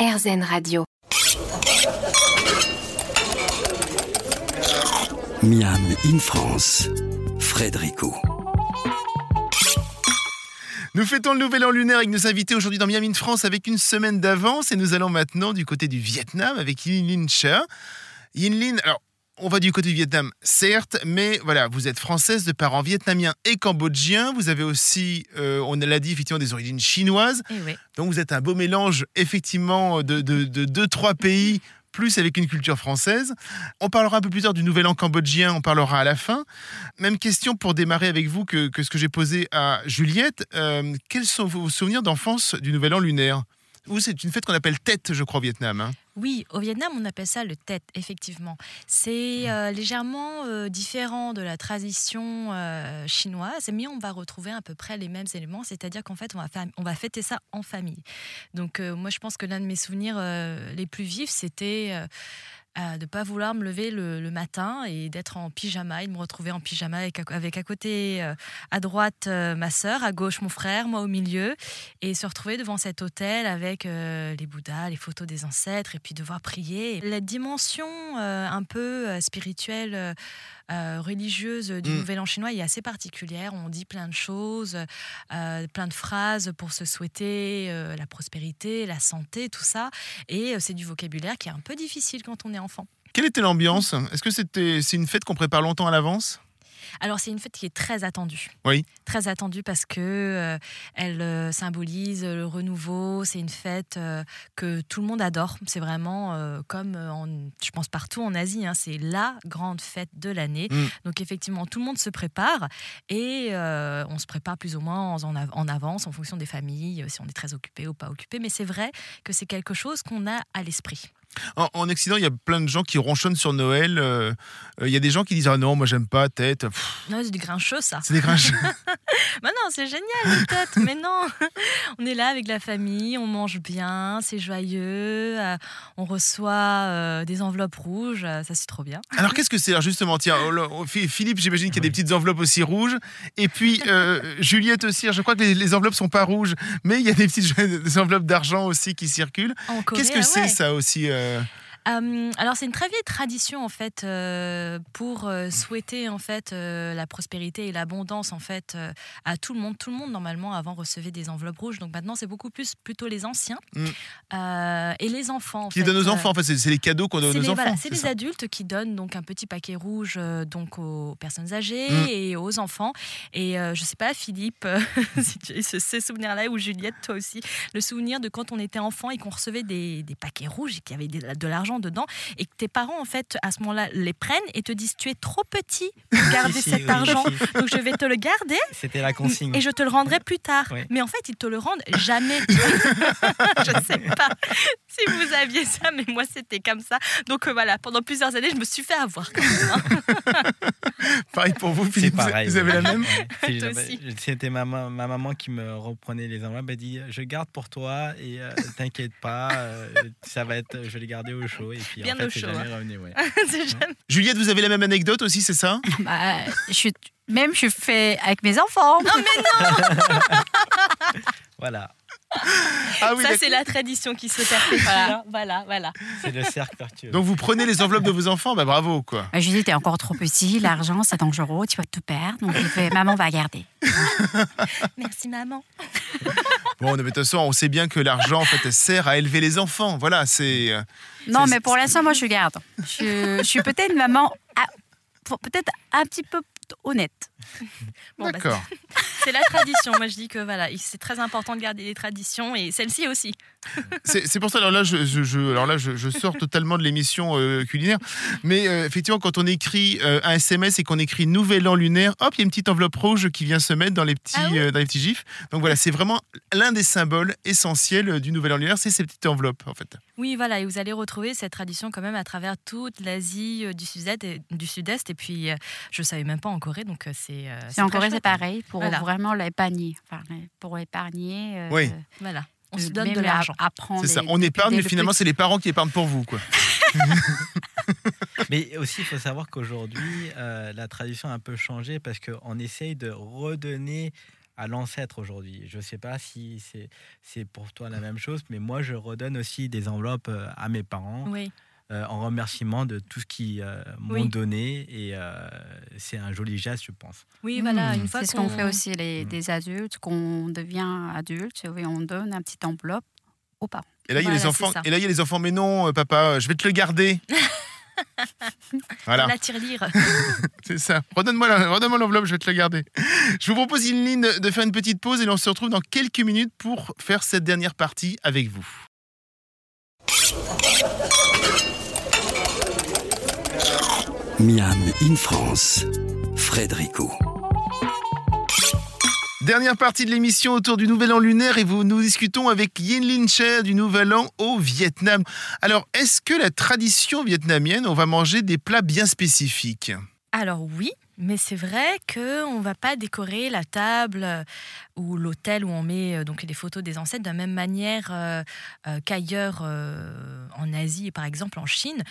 RZN Radio. Miam in France, Frédérico. Nous fêtons le nouvel an lunaire avec nos invités aujourd'hui dans Miami France avec une semaine d'avance et nous allons maintenant du côté du Vietnam avec Yin Lin Cha. Yin Lin, alors on va du côté du Vietnam, certes, mais voilà, vous êtes française de parents vietnamiens et cambodgiens. Vous avez aussi, euh, on l'a dit, effectivement, des origines chinoises. Eh oui. Donc vous êtes un beau mélange, effectivement, de, de, de deux, trois pays, plus avec une culture française. On parlera un peu plus tard du nouvel an cambodgien, on parlera à la fin. Même question pour démarrer avec vous que, que ce que j'ai posé à Juliette. Euh, quels sont vos souvenirs d'enfance du nouvel an lunaire? Vous, c'est une fête qu'on appelle Tête, je crois, au Vietnam. hein. Oui, au Vietnam, on appelle ça le Tet, effectivement. C'est euh, légèrement euh, différent de la tradition euh, chinoise, mais on va retrouver à peu près les mêmes éléments, c'est-à-dire qu'en fait, on va, on va fêter ça en famille. Donc, moi, je pense que l'un de mes souvenirs les plus vifs, c'était de ne pas vouloir me lever le, matin et d'être en pyjama et de me retrouver en pyjama avec, avec à côté, euh, à droite, euh, ma sœur, à gauche, mon frère, moi au milieu, et se retrouver devant cet hôtel avec euh, les bouddhas, les photos des ancêtres, et puis devoir prier. La dimension un peu spirituelle, euh, religieuse du Mm. Nouvel An chinois est assez particulière. On dit plein de choses, euh, plein de phrases pour se souhaiter euh, la prospérité, la santé, tout ça. Et c'est du vocabulaire qui est un peu difficile quand on est enfant. Quelle était l'ambiance? Est-ce que c'était c'est une fête qu'on prépare longtemps à l'avance? Alors c'est une fête qui est très attendue. Oui. Très attendue parce que euh, elle euh, symbolise le renouveau. C'est une fête euh, que tout le monde adore. C'est vraiment comme en, je pense partout en Asie. hein, c'est la grande fête de l'année. Mm. Donc effectivement tout le monde se prépare et on se prépare plus ou moins en, av- en avance en fonction des familles, si on est très occupé ou pas occupé. Mais c'est vrai que c'est quelque chose qu'on a à l'esprit. En, en Occident, il y a plein de gens qui ronchonnent sur Noël. euh, euh, Il y a des gens qui disent Ah non, moi j'aime pas tête. Pff, Non, c'est du grincheux ça. C'est des grinches. Bah non, c'est génial, les têtes, mais non. On est là avec la famille, on mange bien, c'est joyeux, euh, on reçoit euh, des enveloppes rouges, euh, ça c'est trop bien. Alors qu'est-ce que c'est Alors justement, tiens, oh oh, Phi- Philippe, j'imagine qu'il y a des petites enveloppes aussi rouges. Et puis euh, Juliette aussi, je crois que les, les enveloppes sont pas rouges, mais il y a des petites des enveloppes d'argent aussi qui circulent. Qu'est-ce que ah c'est ça aussi euh, alors c'est une très vieille tradition en fait euh, pour euh, souhaiter en fait la prospérité et l'abondance en fait à tout le monde. Tout le monde normalement avant recevait des enveloppes rouges, donc maintenant c'est beaucoup plus plutôt les anciens Mm. Et les enfants. en Qui fait, donnent aux enfants En fait, c'est les cadeaux qu'on donne aux les, enfants. voilà, c'est les ça adultes qui donnent donc un petit paquet rouge donc aux personnes âgées Mm. et aux enfants. Et je sais pas, Philippe, si tu as ce- ces souvenirs-là, ou Juliette, toi aussi, le souvenir de quand on était enfant et qu'on recevait des, des paquets rouges et qu'il y avait de l'argent dedans et que tes parents, en fait, à ce moment-là, les prennent et te disent Tu es trop petit pour garder Si, si, cet oui, argent, si. donc je vais te le garder C'était la consigne. et je te le rendrai plus tard. Oui. Mais en fait, ils te le rendent jamais. je ne sais pas si vous aviez ça, mais moi, c'était comme ça. Donc euh, voilà, pendant plusieurs années, je me suis fait avoir. quand même, hein. Pareil pour vous, C'est Philippe. vous- pareil. Vous avez la même. C'était ma, ma ma maman qui me reprenait les enveloppes. Elle dit Je garde pour toi et euh, t'inquiète pas, euh, ça va être, je vais les garder au chaud. Et puis Bien en fait, au c'est chaud, jamais revenu. Ouais. C'est jamais- Juliette, vous avez la même anecdote aussi, c'est ça? Bah, je suis, même je fais avec mes enfants. Voilà, Ah oui, ça, c'est la tradition qui se perpétue. hein. Voilà, voilà. c'est le cercle vertueux. Donc vous prenez les enveloppes de vos enfants, bah bravo quoi. Bah, je lui dis, t'es encore trop petit, l'argent c'est dangereux, tu vas tout perdre. Donc il fait, maman va garder. Merci, maman. Bon, mais de toute façon, on sait bien que l'argent en fait sert à élever les enfants. Voilà, c'est. euh, Non, mais pour l'instant, moi je garde. Je, je suis peut-être une maman, ah, peut-être un petit peu honnête. Bon, bah, D'accord. c'est la tradition. Moi, je dis que voilà, c'est très important de garder les traditions et celle-ci aussi. C'est pour ça, alors là, je, je- je- alors là, je, je sors totalement de l'émission euh, culinaire. Mais euh, effectivement, quand on écrit euh, un SMS et qu'on écrit Nouvel An lunaire, hop, il y a une petite enveloppe rouge qui vient se mettre dans les petits, Ah oui dans les petits gifs. Donc voilà, c'est vraiment l'un des symboles essentiels du Nouvel An lunaire, c'est ces petites enveloppes, en fait. Oui, voilà, et vous allez retrouver cette tradition quand même à travers toute l'Asie du Sud-Est et, du Sud-Est. Et puis, je ne savais même pas Corée, donc euh, c'est. euh, C'est en très Corée, c'est chouette. pareil, pour Voilà. vraiment l'épargner. Enfin, pour épargner. euh, Oui. Voilà, on se donne de l'argent. C'est ça. On épargne, mais le finalement, c'est les parents qui épargnent pour vous, quoi. Mais aussi, il faut savoir qu'aujourd'hui, euh, la tradition a un peu changé parce qu'on essaye de redonner à l'ancêtre aujourd'hui. Je ne sais pas si c'est pour toi la même chose, mais moi, je redonne aussi des enveloppes euh, à mes parents. Oui. Euh, en remerciement de tout ce qu'ils euh, m'ont Oui. donné. Et euh, c'est un joli geste, je pense. Oui, voilà, Mmh. une fois C'est ce qu'on fait aussi les, Mm. des adultes, qu'on devient adulte, et on donne un petit enveloppe aux parents. Et là, il y a Voilà, les enfants. Et là, il y a les enfants. Mais non, euh, papa, je vais te le garder. voilà. La tirelire. C'est ça. Redonne-moi l'enveloppe, je vais te la garder. Je vous propose, Inline, de de faire une petite pause et on se retrouve dans quelques minutes pour faire cette dernière partie avec vous. Miam in France. Frédérico. Dernière partie de l'émission autour du Nouvel An lunaire et vous, nous discutons avec Yin Lin Che du Nouvel An au Vietnam. Alors, est-ce que la tradition vietnamienne, on va manger des plats bien spécifiques? Alors oui, mais c'est vrai que on va pas décorer la table euh, ou l'hôtel où on met euh, donc les photos des ancêtres de la même manière euh, qu'ailleurs en Asie et par exemple en Chine.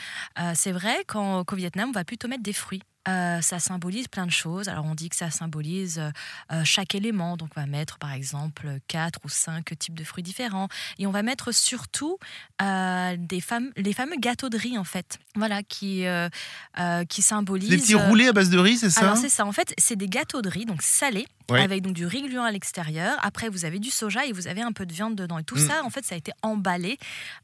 C'est vrai qu'au Vietnam, on va plutôt mettre des fruits. Euh, ça symbolise plein de choses. Alors on dit que ça symbolise euh, euh, chaque élément. Donc on va mettre par exemple quatre ou cinq types de fruits différents. Et on va mettre surtout euh, des fam- les fameux gâteaux de riz en fait. Voilà, qui, qui symbolisent... Des petits roulés à base de riz, c'est ça? Alors c'est ça, en fait, c'est des gâteaux de riz, donc salés, Ouais. avec donc du riz gluant à l'extérieur. Après, vous avez du soja et vous avez un peu de viande dedans. Et tout Mm. ça, en fait, ça a été emballé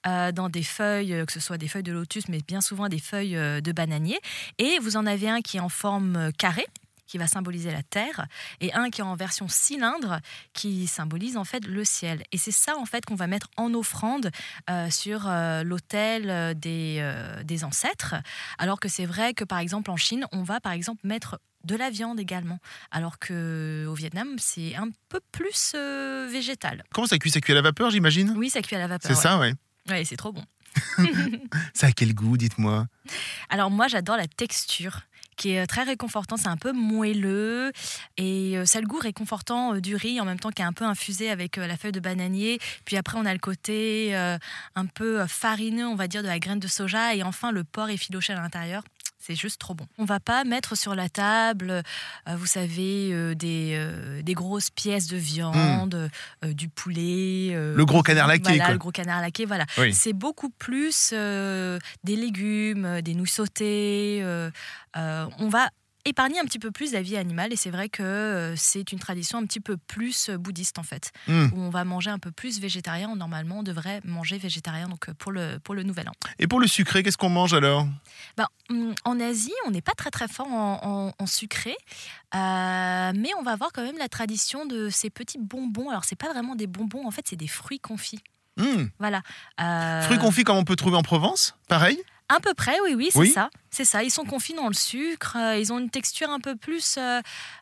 euh, dans des feuilles, euh, que ce soit des feuilles de lotus, mais bien souvent des feuilles euh, de bananier. Et vous en avez un qui est en forme carrée qui va symboliser la terre et un qui est en version cylindre qui symbolise en fait le ciel et c'est ça en fait qu'on va mettre en offrande euh, sur euh, l'autel des, euh, des ancêtres alors que c'est vrai que par exemple en Chine on va par exemple mettre de la viande également alors que au Vietnam c'est un peu plus euh, végétal Comment ça cuit? Ça cuit à la vapeur, j'imagine? Oui ça cuit à la vapeur C'est ouais. ça, ouais. Ouais, c'est trop bon Ça a quel goût, dites-moi? Alors moi j'adore la texture qui est euh, très réconfortant, c'est un peu moelleux et euh, ça a le goût réconfortant du riz en même temps qui est un peu infusé avec la feuille de bananier. Puis après on a le côté un peu farineux, on va dire, de la graine de soja et enfin le porc effiloché à l'intérieur. C'est juste trop bon. On va pas mettre sur la table, euh, vous savez, euh, des, euh, des grosses pièces de viande, du poulet. Le gros canard laqué, Voilà, quoi. le gros canard laqué, voilà. Oui. C'est beaucoup plus des légumes, des nouilles sautées. on va épargner un petit peu plus la vie animale et c'est vrai que euh, c'est une tradition un petit peu plus euh, bouddhiste en fait, Hmm. où on va manger un peu plus végétarien. Normalement, on devrait manger végétarien donc pour le, pour le nouvel an. Et pour le sucré, qu'est-ce qu'on mange alors? Ben, hum, en Asie, on n'est pas très très fort en, en- en sucré, euh, mais on va avoir quand même la tradition de ces petits bonbons. Alors c'est pas vraiment des bonbons, en fait c'est des fruits confits. Hmm. Voilà. Euh, Fruits confits comme on peut trouver en Provence? Pareil? À peu près, oui, oui, c'est Oui. ça. C'est ça. Ils sont confits dans le sucre. euh, ils ont une texture un peu plus euh,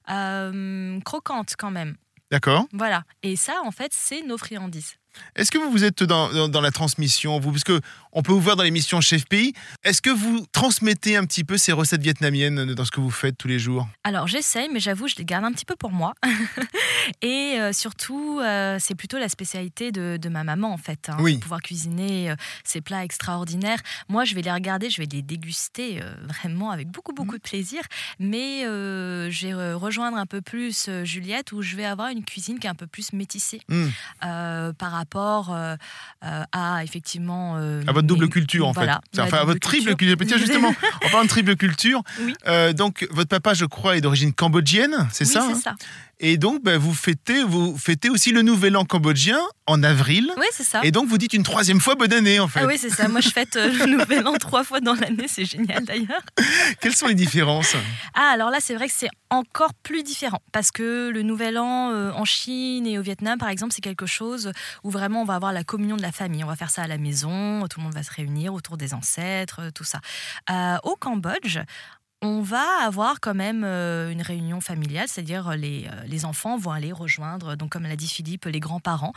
euh, croquante quand même. D'accord. Voilà. Et ça, en fait, c'est nos friandises. Est-ce que vous vous êtes dans, dans- dans la transmission, vous? Parce que on peut vous voir dans l'émission Chef Pays. Est-ce que vous transmettez un petit peu ces recettes vietnamiennes dans ce que vous faites tous les jours? Alors, j'essaye, mais j'avoue, je les garde un petit peu pour moi. Et euh, surtout, euh, c'est plutôt la spécialité de, de ma maman, en fait. hein, Oui. de pouvoir cuisiner euh, ces plats extraordinaires. Moi, je vais les regarder, je vais les déguster euh, vraiment avec beaucoup, beaucoup de plaisir. Mais euh, je vais euh, rejoindre un peu plus euh, Juliette, où je vais avoir une cuisine qui est un peu plus métissée euh, par rapport euh, euh, à, effectivement... euh, À votre double culture, en voilà, fait. Enfin, à votre triple culture. Tiens, justement, en parlant de triple culture, Oui. donc votre papa, je crois, est d'origine cambodgienne, c'est Oui, ça hein? ça. Et donc, bah, vous, fêtez, vous fêtez aussi le Nouvel An cambodgien en avril. Oui, c'est ça. Et donc, vous dites une troisième fois bonne année, en fait. Ah oui, c'est ça. Moi, je fête euh, le nouvel an trois fois dans l'année. C'est génial d'ailleurs. Quelles sont les différences? Ah, alors là, c'est vrai que c'est encore plus différent parce que le nouvel an euh, en Chine et au Vietnam, par exemple, c'est quelque chose où vraiment on va avoir la communion de la famille. On va faire ça à la maison, tout le monde va se réunir autour des ancêtres, euh, tout ça. Euh, au Cambodge, on va avoir quand même euh, une réunion familiale, c'est-à-dire euh, les, euh, les enfants vont aller rejoindre, donc comme l'a dit Philippe, les grands-parents.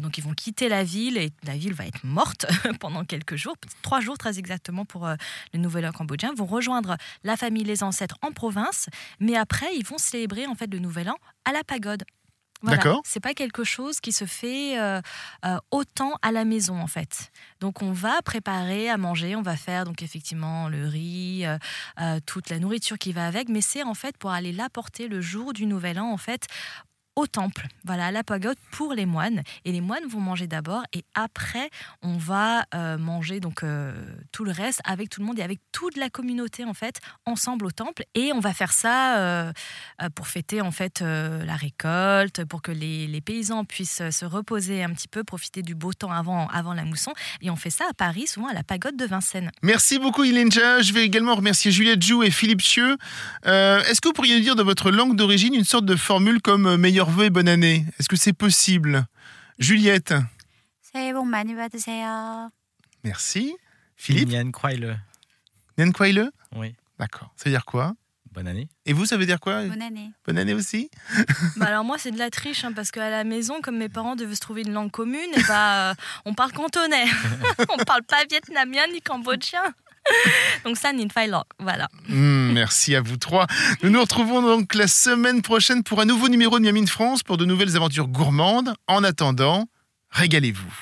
Donc ils vont quitter la ville et la ville va être morte pendant quelques jours, trois jours très exactement pour le Nouvel An cambodgien, vont rejoindre la famille, les ancêtres en province, mais après ils vont célébrer en fait le Nouvel An à la pagode. Voilà. D'accord. C'est pas quelque chose qui se fait euh, euh, autant à la maison en fait. Donc on va préparer à manger, on va faire donc effectivement le riz, euh, euh, toute la nourriture qui va avec, mais c'est en fait pour aller l'apporter le jour du Nouvel An en fait au temple, voilà, la pagode pour les moines. Et les moines vont manger d'abord et après, on va euh, manger donc euh, tout le reste avec tout le monde et avec toute la communauté en fait, ensemble au temple. Et on va faire ça euh, pour fêter en fait la récolte, pour que les, les paysans puissent se reposer un petit peu, profiter du beau temps avant, avant la mousson. Et on fait ça à Paris, souvent à la pagode de Vincennes. Merci beaucoup, Ilenja. Je vais également remercier Juliette Jou et Philippe Chieux. Est-ce que vous pourriez nous dire de votre langue d'origine une sorte de formule comme euh, meilleurs vœux et bonne année Est-ce que c'est possible Juliette, 새해 복 많이 받으세요. merci. Philippe, Yann Croyle. Nien Kwaile Oui. D'accord. Ça veut dire quoi Bonne année. Et vous, ça veut dire quoi Bonne année. Bonne année aussi Bah alors moi c'est de la triche hein, parce qu'à la maison comme mes parents devaient se trouver une langue commune et bah euh, on parle cantonais on parle pas vietnamien ni cambodgien donc ça Ninh Phai Loc voilà Hmm, Merci à vous trois. Nous nous retrouvons donc la semaine prochaine pour un nouveau numéro de Miami France pour de nouvelles aventures gourmandes. En attendant, régalez-vous.